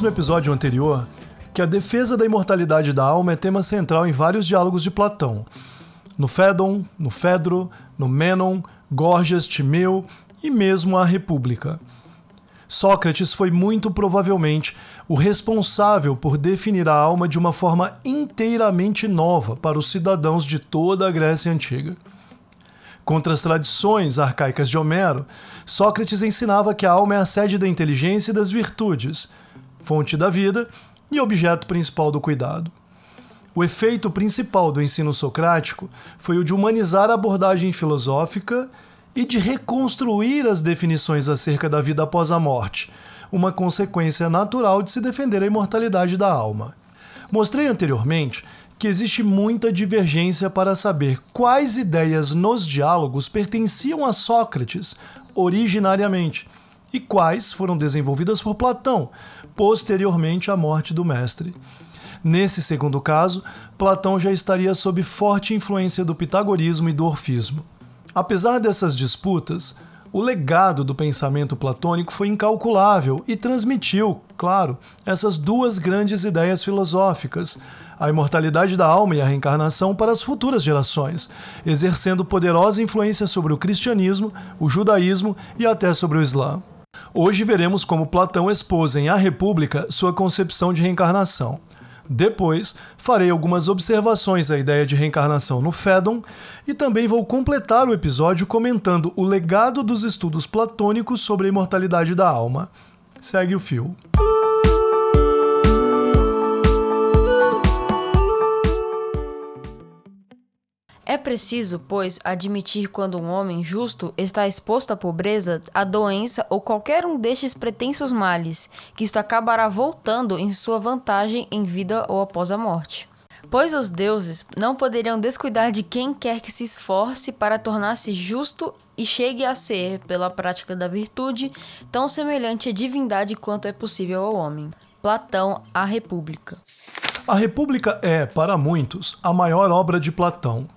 No episódio anterior que a defesa da imortalidade da alma é tema central em vários diálogos de Platão. No Fédon, no Fedro, no Menon, Gorgias, Timeu e mesmo a República. Sócrates foi muito provavelmente o responsável por definir a alma de uma forma inteiramente nova para os cidadãos de toda a Grécia Antiga. Contra as tradições arcaicas de Homero, Sócrates ensinava que a alma é a sede da inteligência e das virtudes, fonte da vida e objeto principal do cuidado. O efeito principal do ensino socrático foi o de humanizar a abordagem filosófica e de reconstruir as definições acerca da vida após a morte, uma consequência natural de se defender a imortalidade da alma. Mostrei anteriormente que existe muita divergência para saber quais ideias nos diálogos pertenciam a Sócrates originariamente e quais foram desenvolvidas por Platão posteriormente à morte do mestre. Nesse segundo caso, Platão já estaria sob forte influência do pitagorismo e do orfismo. Apesar dessas disputas, o legado do pensamento platônico foi incalculável e transmitiu, claro, essas duas grandes ideias filosóficas, a imortalidade da alma e a reencarnação para as futuras gerações, exercendo poderosa influência sobre o cristianismo, o judaísmo e até sobre o islã. Hoje veremos como Platão expôs em A República sua concepção de reencarnação. Depois, farei algumas observações à ideia de reencarnação no Fédon e também vou completar o episódio comentando o legado dos estudos platônicos sobre a imortalidade da alma. Segue o fio. É preciso, pois, admitir quando um homem justo está exposto à pobreza, à doença ou qualquer um destes pretensos males, que isto acabará voltando em sua vantagem em vida ou após a morte. Pois os deuses não poderiam descuidar de quem quer que se esforce para tornar-se justo e chegue a ser, pela prática da virtude, tão semelhante à divindade quanto é possível ao homem. Platão, A República. A República é, para muitos, a maior obra de Platão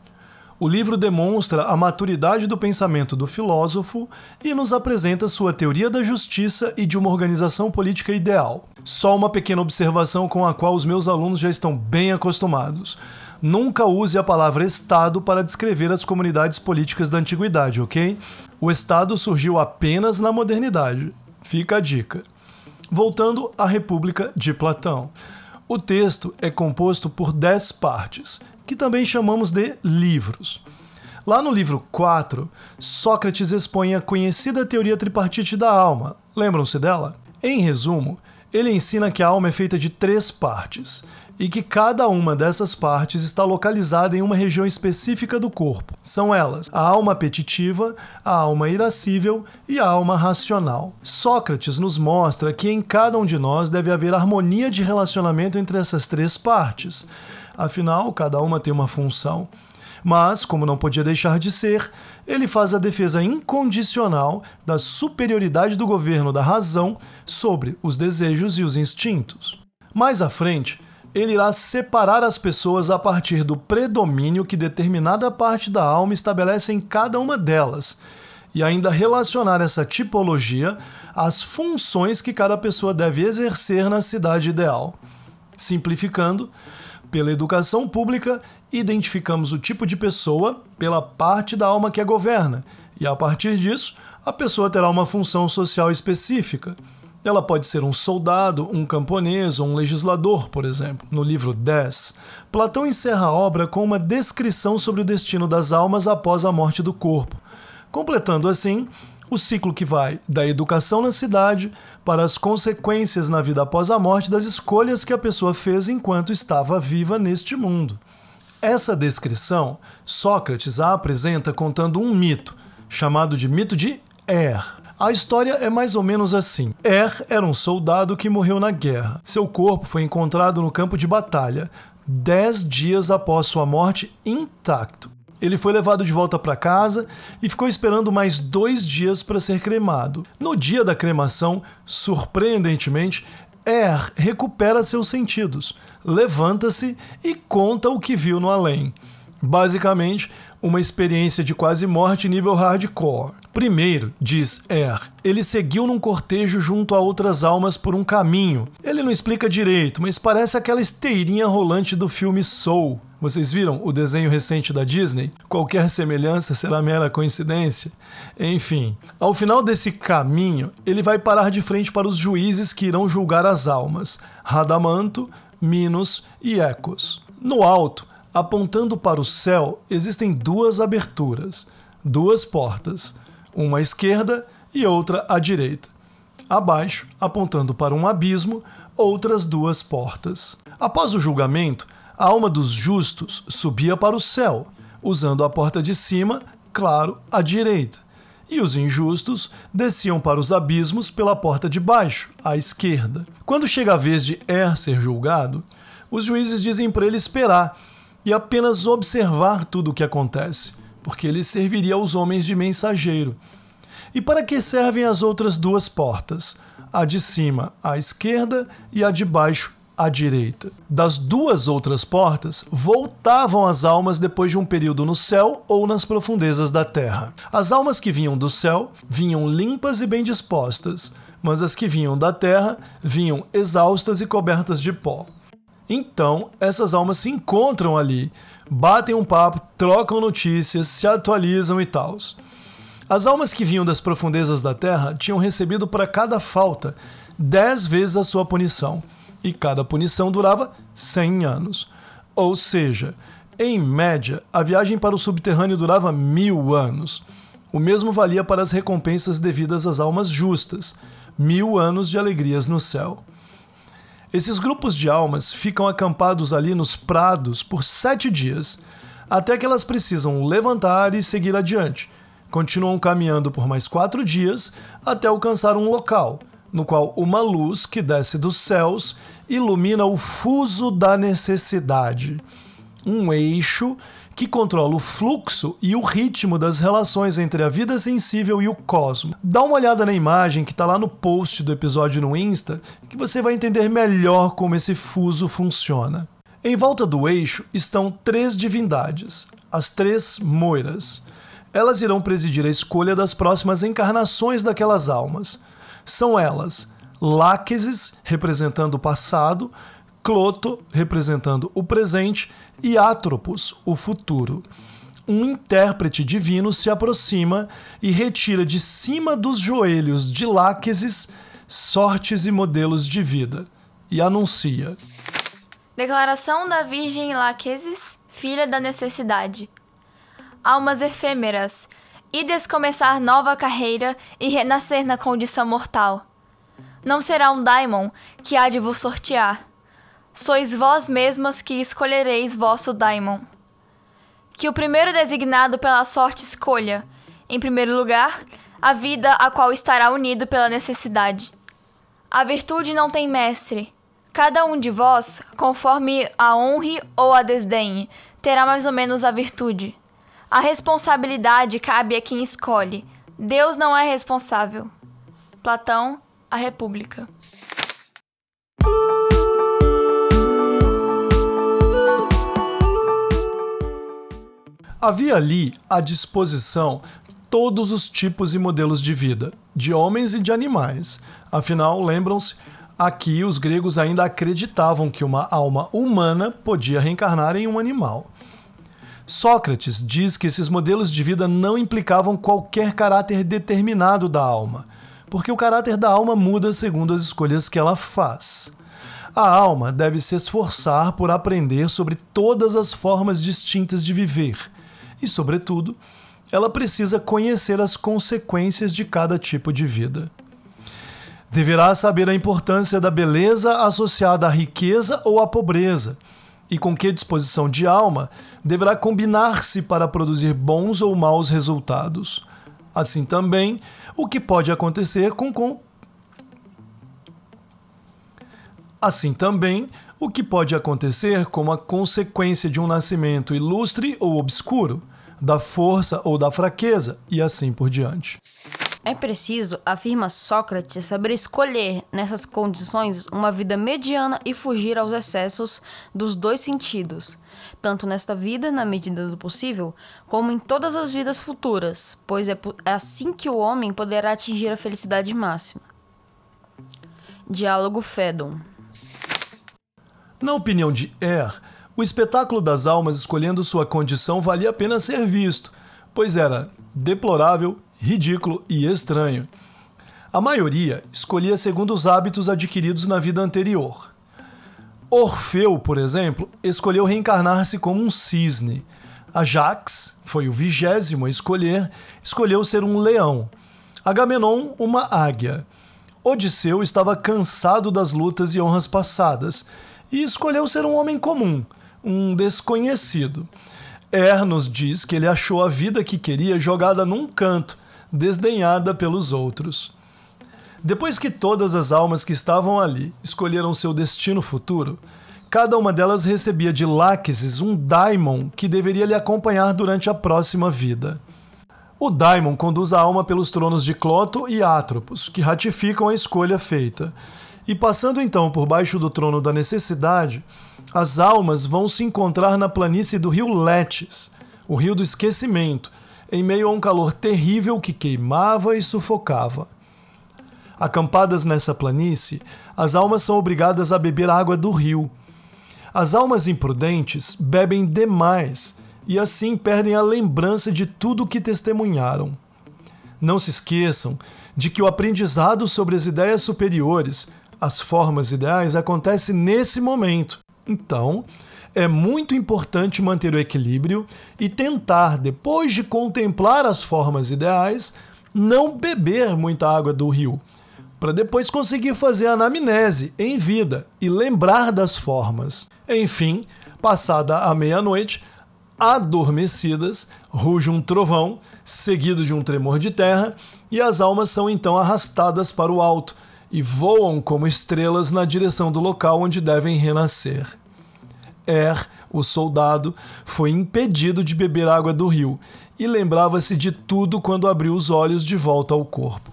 o livro demonstra a maturidade do pensamento do filósofo e nos apresenta sua teoria da justiça e de uma organização política ideal. Só uma pequena observação com a qual os meus alunos já estão bem acostumados. Nunca use a palavra Estado para descrever as comunidades políticas da antiguidade, ok? O Estado surgiu apenas na modernidade. Fica a dica. Voltando à República de Platão. O texto é composto por dez partes que também chamamos de livros. Lá no livro 4, Sócrates expõe a conhecida teoria tripartite da alma. Lembram-se dela? Em resumo, ele ensina que a alma é feita de três partes e que cada uma dessas partes está localizada em uma região específica do corpo. São elas a alma apetitiva, a alma irascível e a alma racional. Sócrates nos mostra que em cada um de nós deve haver harmonia de relacionamento entre essas três partes afinal, cada uma tem uma função. Mas, como não podia deixar de ser, ele faz a defesa incondicional da superioridade do governo da razão sobre os desejos e os instintos. Mais à frente, ele irá separar as pessoas a partir do predomínio que determinada parte da alma estabelece em cada uma delas, e ainda relacionar essa tipologia às funções que cada pessoa deve exercer na cidade ideal. Simplificando, pela educação pública, identificamos o tipo de pessoa pela parte da alma que a governa, e a partir disso, a pessoa terá uma função social específica. Ela pode ser um soldado, um camponês ou um legislador, por exemplo. No livro 10, Platão encerra a obra com uma descrição sobre o destino das almas após a morte do corpo, completando assim o ciclo que vai da educação na cidade para as consequências na vida após a morte das escolhas que a pessoa fez enquanto estava viva neste mundo. Essa descrição, Sócrates a apresenta contando um mito, chamado de mito de Er. A história é mais ou menos assim: Er era um soldado que morreu na guerra. Seu corpo foi encontrado no campo de batalha, dez dias após sua morte, intacto. Ele foi levado de volta para casa e ficou esperando mais dois dias para ser cremado. No dia da cremação, surpreendentemente, Er recupera seus sentidos, levanta-se e conta o que viu no além. Basicamente, uma experiência de quase morte nível hardcore. Primeiro, diz Er, ele seguiu num cortejo junto a outras almas por um caminho. Ele não explica direito, mas parece aquela esteirinha rolante do filme Soul. Vocês viram o desenho recente da Disney? Qualquer semelhança será mera coincidência? Enfim, ao final desse caminho, ele vai parar de frente para os juízes que irão julgar as almas: Radamanto, Minos e Ecos. No alto, apontando para o céu, existem duas aberturas, duas portas uma à esquerda e outra à direita. Abaixo, apontando para um abismo, outras duas portas. Após o julgamento, a alma dos justos subia para o céu, usando a porta de cima, claro, à direita, e os injustos desciam para os abismos pela porta de baixo, à esquerda. Quando chega a vez de Er ser julgado, os juízes dizem para ele esperar e apenas observar tudo o que acontece porque ele serviria aos homens de mensageiro. E para que servem as outras duas portas? A de cima à esquerda e a de baixo à direita. Das duas outras portas voltavam as almas depois de um período no céu ou nas profundezas da terra. As almas que vinham do céu vinham limpas e bem dispostas, mas as que vinham da terra vinham exaustas e cobertas de pó. Então, essas almas se encontram ali, batem um papo, trocam notícias, se atualizam e tal. As almas que vinham das profundezas da terra tinham recebido para cada falta dez vezes a sua punição, e cada punição durava cem anos. Ou seja, em média, a viagem para o subterrâneo durava mil anos. O mesmo valia para as recompensas devidas às almas justas, mil anos de alegrias no céu. Esses grupos de almas ficam acampados ali nos prados por sete dias, até que elas precisam levantar e seguir adiante. Continuam caminhando por mais quatro dias até alcançar um local, no qual uma luz que desce dos céus ilumina o fuso da necessidade. Um eixo que controla o fluxo e o ritmo das relações entre a vida sensível e o cosmo. Dá uma olhada na imagem que está lá no post do episódio no Insta, que você vai entender melhor como esse fuso funciona. Em volta do eixo estão três divindades, as três moiras. Elas irão presidir a escolha das próximas encarnações daquelas almas. São elas Láqueses, representando o passado, Cloto, representando o presente, e Atropos, o futuro. Um intérprete divino se aproxima e retira de cima dos joelhos de Láqueses sortes e modelos de vida, e anuncia: Declaração da Virgem Láqueses, filha da necessidade. Almas efêmeras, ides começar nova carreira e renascer na condição mortal. Não será um daimon que há de vos sortear sois vós mesmas que escolhereis vosso daimon. Que o primeiro designado pela sorte escolha, em primeiro lugar, a vida a qual estará unido pela necessidade. A virtude não tem mestre. Cada um de vós, conforme a honre ou a desdenhe, terá mais ou menos a virtude. A responsabilidade cabe a quem escolhe. Deus não é responsável. Platão, A República. Havia ali à disposição todos os tipos e modelos de vida, de homens e de animais. Afinal, lembram-se, aqui os gregos ainda acreditavam que uma alma humana podia reencarnar em um animal. Sócrates diz que esses modelos de vida não implicavam qualquer caráter determinado da alma, porque o caráter da alma muda segundo as escolhas que ela faz. A alma deve se esforçar por aprender sobre todas as formas distintas de viver e, sobretudo, ela precisa conhecer as consequências de cada tipo de vida. Deverá saber a importância da beleza associada à riqueza ou à pobreza, e com que disposição de alma deverá combinar-se para produzir bons ou maus resultados. Assim também, o que pode acontecer com, com Assim também, o que pode acontecer como a consequência de um nascimento ilustre ou obscuro, da força ou da fraqueza, e assim por diante. É preciso, afirma Sócrates, saber escolher, nessas condições, uma vida mediana e fugir aos excessos dos dois sentidos, tanto nesta vida, na medida do possível, como em todas as vidas futuras, pois é, é assim que o homem poderá atingir a felicidade máxima. Diálogo Fédon Na opinião de Er, o espetáculo das almas escolhendo sua condição valia a pena ser visto, pois era deplorável, ridículo e estranho. A maioria escolhia segundo os hábitos adquiridos na vida anterior. Orfeu, por exemplo, escolheu reencarnar-se como um cisne. Ajax foi o vigésimo a escolher, escolheu ser um leão. Agamenon, uma águia. Odisseu estava cansado das lutas e honras passadas e escolheu ser um homem comum, um desconhecido. Er nos diz que ele achou a vida que queria jogada num canto, desdenhada pelos outros. Depois que todas as almas que estavam ali escolheram seu destino futuro, cada uma delas recebia de Láquesis um daimon que deveria lhe acompanhar durante a próxima vida. O daimon conduz a alma pelos tronos de Cloto e Atropos, que ratificam a escolha feita. E passando então por baixo do trono da necessidade, as almas vão se encontrar na planície do rio Letes, o rio do esquecimento, em meio a um calor terrível que queimava e sufocava. Acampadas nessa planície, as almas são obrigadas a beber água do rio. As almas imprudentes bebem demais e assim perdem a lembrança de tudo o que testemunharam. Não se esqueçam de que o aprendizado sobre as ideias superiores, as formas ideais, acontece nesse momento, então, é muito importante manter o equilíbrio e tentar, depois de contemplar as formas ideais, não beber muita água do rio, para depois conseguir fazer a anamnese em vida e lembrar das formas. Enfim, passada a meia-noite, adormecidas, ruge um trovão, seguido de um tremor de terra, e as almas são então arrastadas para o alto e voam como estrelas na direção do local onde devem renascer. Er, o soldado, foi impedido de beber água do rio e lembrava-se de tudo quando abriu os olhos de volta ao corpo.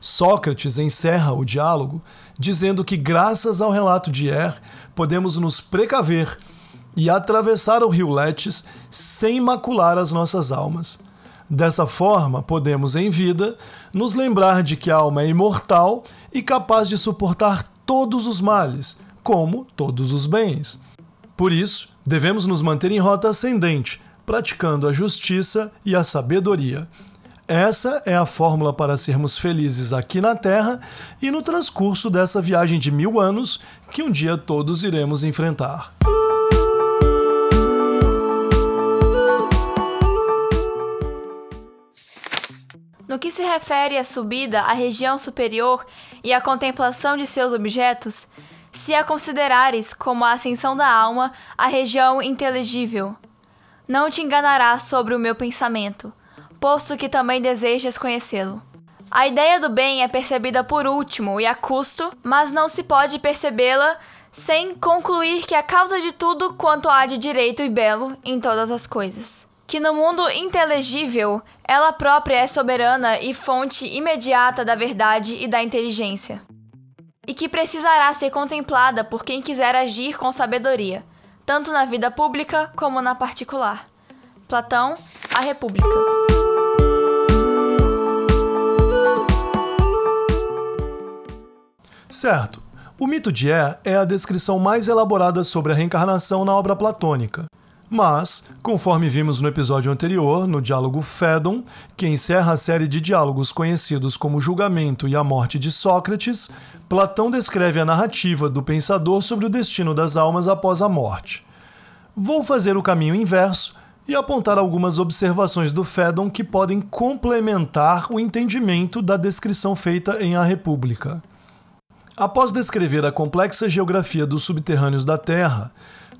Sócrates encerra o diálogo dizendo que, graças ao relato de Er, podemos nos precaver e atravessar o rio Letes sem macular as nossas almas. Dessa forma, podemos, em vida, nos lembrar de que a alma é imortal e capaz de suportar todos os males, como todos os bens. Por isso, devemos nos manter em rota ascendente, praticando a justiça e a sabedoria. Essa é a fórmula para sermos felizes aqui na Terra e no transcurso dessa viagem de mil anos que um dia todos iremos enfrentar. No que se refere à subida à região superior e à contemplação de seus objetos, se a considerares como a ascensão da alma à região inteligível. Não te enganarás sobre o meu pensamento, posto que também desejas conhecê-lo. A ideia do bem é percebida por último e a custo, mas não se pode percebê-la sem concluir que a causa de tudo quanto há de direito e belo em todas as coisas que no mundo inteligível ela própria é soberana e fonte imediata da verdade e da inteligência, e que precisará ser contemplada por quem quiser agir com sabedoria, tanto na vida pública como na particular. Platão, A República. Certo. O mito de É é a descrição mais elaborada sobre a reencarnação na obra platônica. Mas, conforme vimos no episódio anterior, no diálogo Fédon, que encerra a série de diálogos conhecidos como Julgamento e a Morte de Sócrates, Platão descreve a narrativa do pensador sobre o destino das almas após a morte. Vou fazer o caminho inverso e apontar algumas observações do Fédon que podem complementar o entendimento da descrição feita em A República. Após descrever a complexa geografia dos subterrâneos da Terra,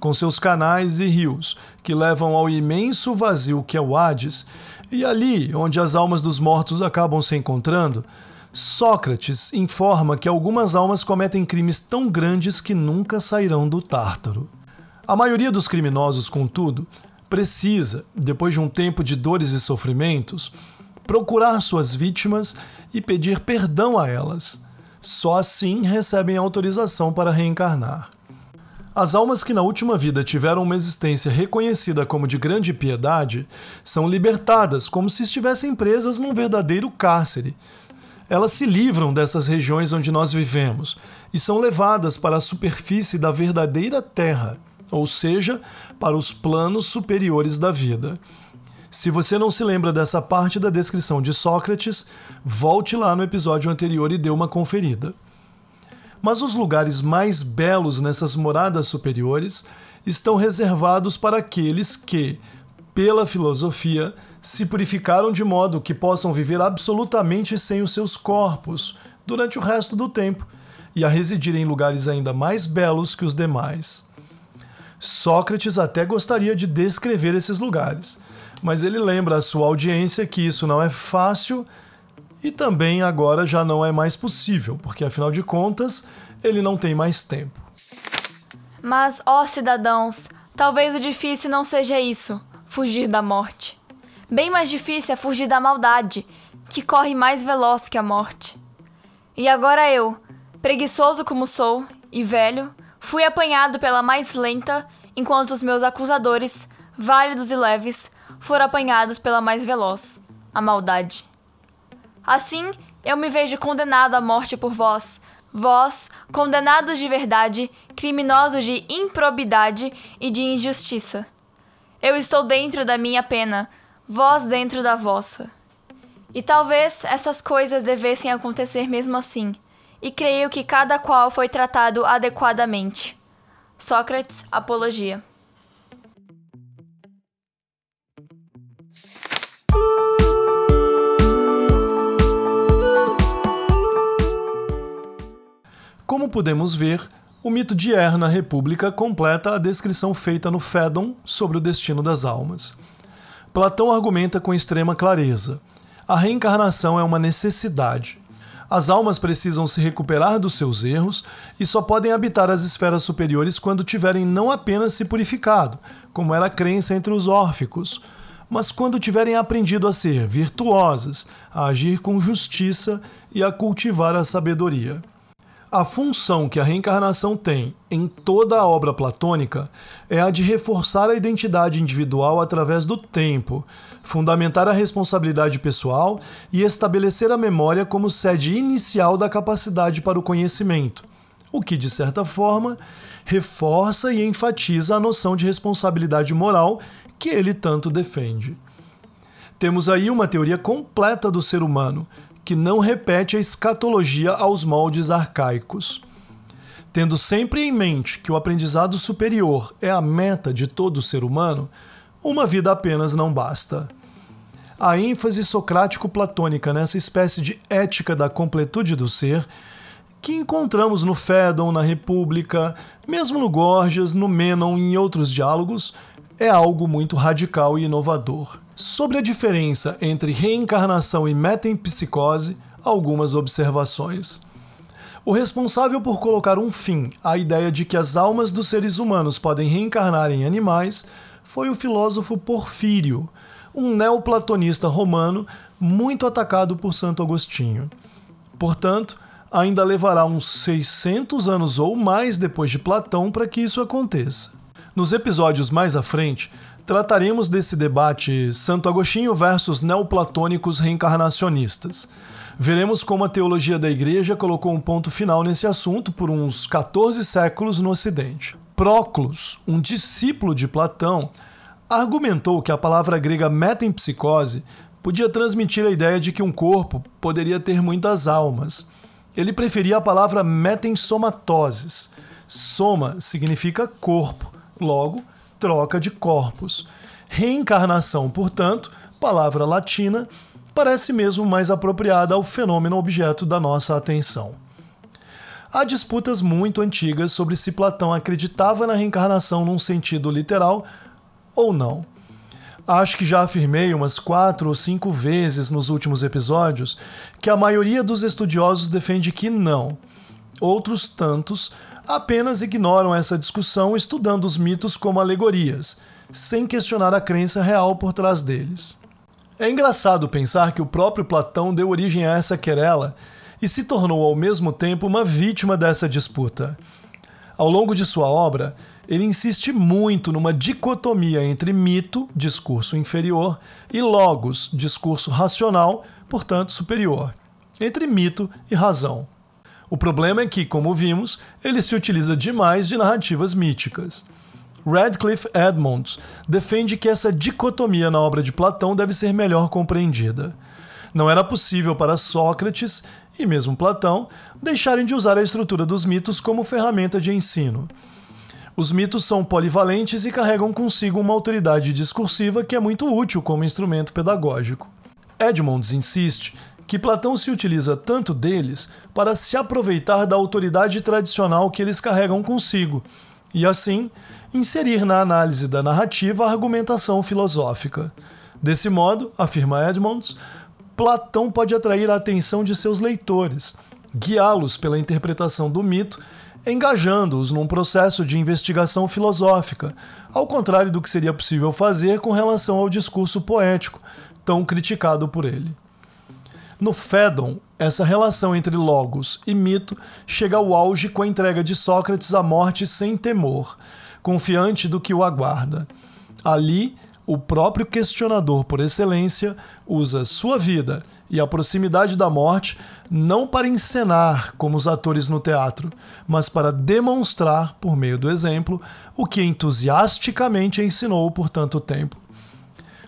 com seus canais e rios, que levam ao imenso vazio que é o Hades, e ali, onde as almas dos mortos acabam se encontrando, Sócrates informa que algumas almas cometem crimes tão grandes que nunca sairão do Tártaro. A maioria dos criminosos, contudo, precisa, depois de um tempo de dores e sofrimentos, procurar suas vítimas e pedir perdão a elas. Só assim recebem autorização para reencarnar. As almas que na última vida tiveram uma existência reconhecida como de grande piedade são libertadas como se estivessem presas num verdadeiro cárcere. Elas se livram dessas regiões onde nós vivemos e são levadas para a superfície da verdadeira Terra, ou seja, para os planos superiores da vida. Se você não se lembra dessa parte da descrição de Sócrates, volte lá no episódio anterior e dê uma conferida. Mas os lugares mais belos nessas moradas superiores estão reservados para aqueles que, pela filosofia, se purificaram de modo que possam viver absolutamente sem os seus corpos durante o resto do tempo e a residir em lugares ainda mais belos que os demais. Sócrates até gostaria de descrever esses lugares, mas ele lembra à sua audiência que isso não é fácil e também agora já não é mais possível, porque afinal de contas ele não tem mais tempo. Mas, ó cidadãos, talvez o difícil não seja isso fugir da morte. Bem mais difícil é fugir da maldade, que corre mais veloz que a morte. E agora eu, preguiçoso como sou e velho, fui apanhado pela mais lenta, enquanto os meus acusadores, válidos e leves, foram apanhados pela mais veloz, a maldade. Assim, eu me vejo condenado à morte por vós, vós, condenados de verdade, criminosos de improbidade e de injustiça. Eu estou dentro da minha pena, vós dentro da vossa. E talvez essas coisas devessem acontecer mesmo assim, e creio que cada qual foi tratado adequadamente. Sócrates, Apologia. Podemos ver, o mito de Er na República completa a descrição feita no Fédon sobre o destino das almas. Platão argumenta com extrema clareza: a reencarnação é uma necessidade. As almas precisam se recuperar dos seus erros e só podem habitar as esferas superiores quando tiverem não apenas se purificado, como era a crença entre os órficos, mas quando tiverem aprendido a ser virtuosas, a agir com justiça e a cultivar a sabedoria. A função que a reencarnação tem em toda a obra platônica é a de reforçar a identidade individual através do tempo, fundamentar a responsabilidade pessoal e estabelecer a memória como sede inicial da capacidade para o conhecimento, o que, de certa forma, reforça e enfatiza a noção de responsabilidade moral que ele tanto defende. Temos aí uma teoria completa do ser humano, que não repete a escatologia aos moldes arcaicos. Tendo sempre em mente que o aprendizado superior é a meta de todo ser humano, uma vida apenas não basta. A ênfase socrático-platônica nessa espécie de ética da completude do ser, que encontramos no Fédon, na República, mesmo no Gorgias, no Menon e em outros diálogos, é algo muito radical e inovador. Sobre a diferença entre reencarnação e metempsicose, algumas observações. O responsável por colocar um fim à ideia de que as almas dos seres humanos podem reencarnar em animais foi o filósofo Porfírio, um neoplatonista romano muito atacado por Santo Agostinho. Portanto, ainda levará uns 600 anos ou mais depois de Platão para que isso aconteça. Nos episódios mais à frente, trataremos desse debate Santo Agostinho versus neoplatônicos reencarnacionistas. Veremos como a teologia da Igreja colocou um ponto final nesse assunto por uns 14 séculos no Ocidente. Proclus, um discípulo de Platão, argumentou que a palavra grega metempsicose podia transmitir a ideia de que um corpo poderia ter muitas almas. Ele preferia a palavra metensomatoses. Soma significa corpo, logo, troca de corpos. Reencarnação, portanto, palavra latina, parece mesmo mais apropriada ao fenômeno objeto da nossa atenção. Há disputas muito antigas sobre se Platão acreditava na reencarnação num sentido literal ou não. Acho que já afirmei umas quatro ou cinco vezes nos últimos episódios que a maioria dos estudiosos defende que não. Outros tantos apenas ignoram essa discussão estudando os mitos como alegorias, sem questionar a crença real por trás deles. É engraçado pensar que o próprio Platão deu origem a essa querela e se tornou ao mesmo tempo uma vítima dessa disputa. Ao longo de sua obra, ele insiste muito numa dicotomia entre mito, discurso inferior, e logos, discurso racional, portanto superior, entre mito e razão. O problema é que, como vimos, ele se utiliza demais de narrativas míticas. Radcliffe Edmonds defende que essa dicotomia na obra de Platão deve ser melhor compreendida. Não era possível para Sócrates e mesmo Platão deixarem de usar a estrutura dos mitos como ferramenta de ensino. Os mitos são polivalentes e carregam consigo uma autoridade discursiva que é muito útil como instrumento pedagógico. Edmonds insiste que Platão se utiliza tanto deles para se aproveitar da autoridade tradicional que eles carregam consigo, e assim inserir na análise da narrativa a argumentação filosófica. Desse modo, afirma Edmonds, Platão pode atrair a atenção de seus leitores, guiá-los pela interpretação do mito, engajando-os num processo de investigação filosófica, ao contrário do que seria possível fazer com relação ao discurso poético, tão criticado por ele. No Fédon, essa relação entre logos e mito chega ao auge com a entrega de Sócrates à morte sem temor, confiante do que o aguarda. Ali, o próprio questionador por excelência usa sua vida e a proximidade da morte não para encenar como os atores no teatro, mas para demonstrar, por meio do exemplo, o que entusiasticamente ensinou por tanto tempo.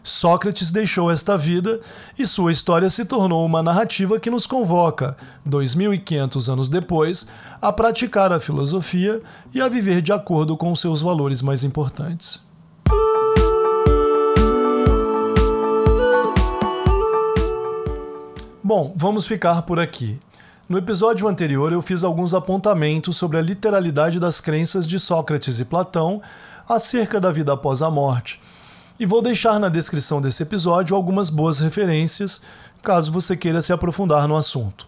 Sócrates deixou esta vida e sua história se tornou uma narrativa que nos convoca, 2500 anos depois, a praticar a filosofia e a viver de acordo com seus valores mais importantes. Bom, vamos ficar por aqui. No episódio anterior, eu fiz alguns apontamentos sobre a literalidade das crenças de Sócrates e Platão acerca da vida após a morte e vou deixar na descrição desse episódio algumas boas referências, caso você queira se aprofundar no assunto.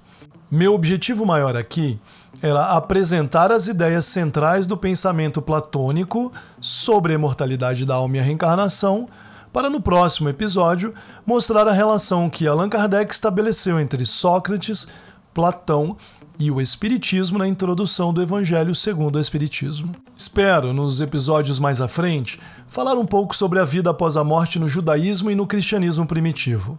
Meu objetivo maior aqui era apresentar as ideias centrais do pensamento platônico sobre a imortalidade da alma e a reencarnação, para no próximo episódio mostrar a relação que Allan Kardec estabeleceu entre Sócrates, Platão e o Espiritismo na introdução do Evangelho segundo o Espiritismo. Espero, nos episódios mais à frente, falar um pouco sobre a vida após a morte no judaísmo e no cristianismo primitivo.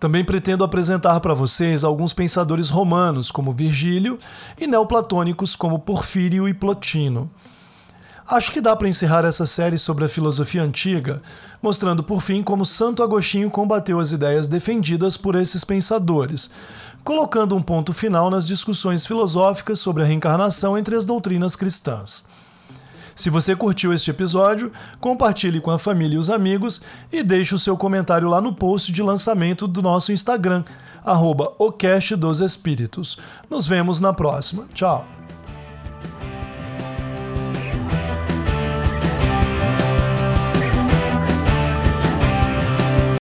Também pretendo apresentar para vocês alguns pensadores romanos, como Virgílio, e neoplatônicos, como Porfírio e Plotino. Acho que dá para encerrar essa série sobre a filosofia antiga, mostrando por fim como Santo Agostinho combateu as ideias defendidas por esses pensadores, colocando um ponto final nas discussões filosóficas sobre a reencarnação entre as doutrinas cristãs. Se você curtiu este episódio, compartilhe com a família e os amigos e deixe o seu comentário lá no post de lançamento do nosso Instagram, arroba dos Espíritos. Nos vemos na próxima. Tchau!